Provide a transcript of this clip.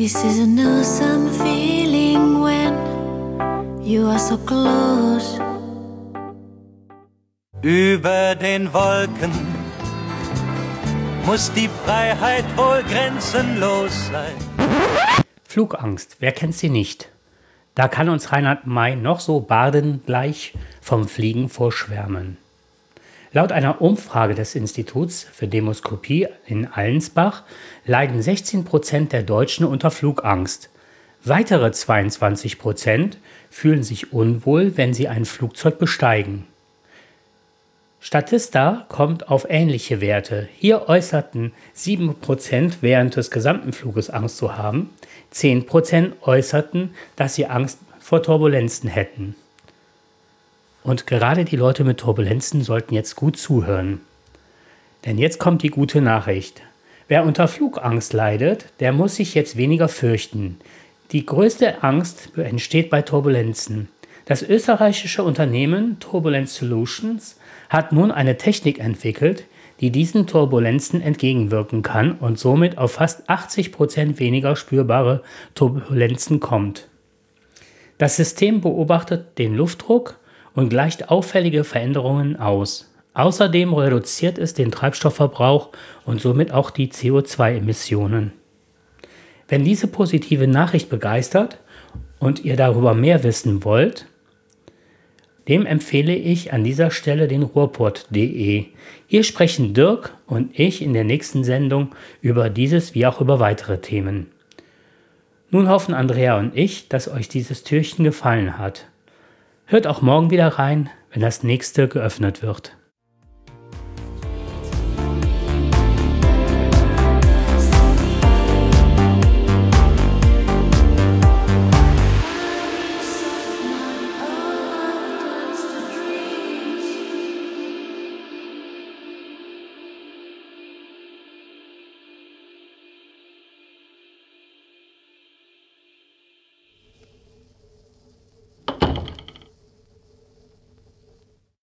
This is an awesome feeling when you are so close. Über den Wolken muss die Freiheit wohl grenzenlos sein. Flugangst, wer kennt sie nicht? Da kann uns Reinhard May noch so badengleich vom Fliegen vorschwärmen. Laut einer Umfrage des Instituts für Demoskopie in Allensbach leiden 16 Prozent der Deutschen unter Flugangst. Weitere 22 Prozent fühlen sich unwohl, wenn sie ein Flugzeug besteigen. Statista kommt auf ähnliche Werte. Hier äußerten 7% während des gesamten Fluges Angst zu haben, 10% äußerten, dass sie Angst vor Turbulenzen hätten. Und gerade die Leute mit Turbulenzen sollten jetzt gut zuhören. Denn jetzt kommt die gute Nachricht. Wer unter Flugangst leidet, der muss sich jetzt weniger fürchten. Die größte Angst entsteht bei Turbulenzen. Das österreichische Unternehmen Turbulence Solutions hat nun eine Technik entwickelt, die diesen Turbulenzen entgegenwirken kann und somit auf fast 80 Prozent weniger spürbare Turbulenzen kommt. Das System beobachtet den Luftdruck und gleicht auffällige Veränderungen aus. Außerdem reduziert es den Treibstoffverbrauch und somit auch die CO2-Emissionen. Wenn diese positive Nachricht begeistert und ihr darüber mehr wissen wollt, dem empfehle ich an dieser Stelle den Ruhrpott.de. Hier sprechen Dirk und ich in der nächsten Sendung über dieses wie auch über weitere Themen. Nun hoffen Andrea und ich, dass euch dieses Türchen gefallen hat. Hört auch morgen wieder rein, wenn das nächste geöffnet wird.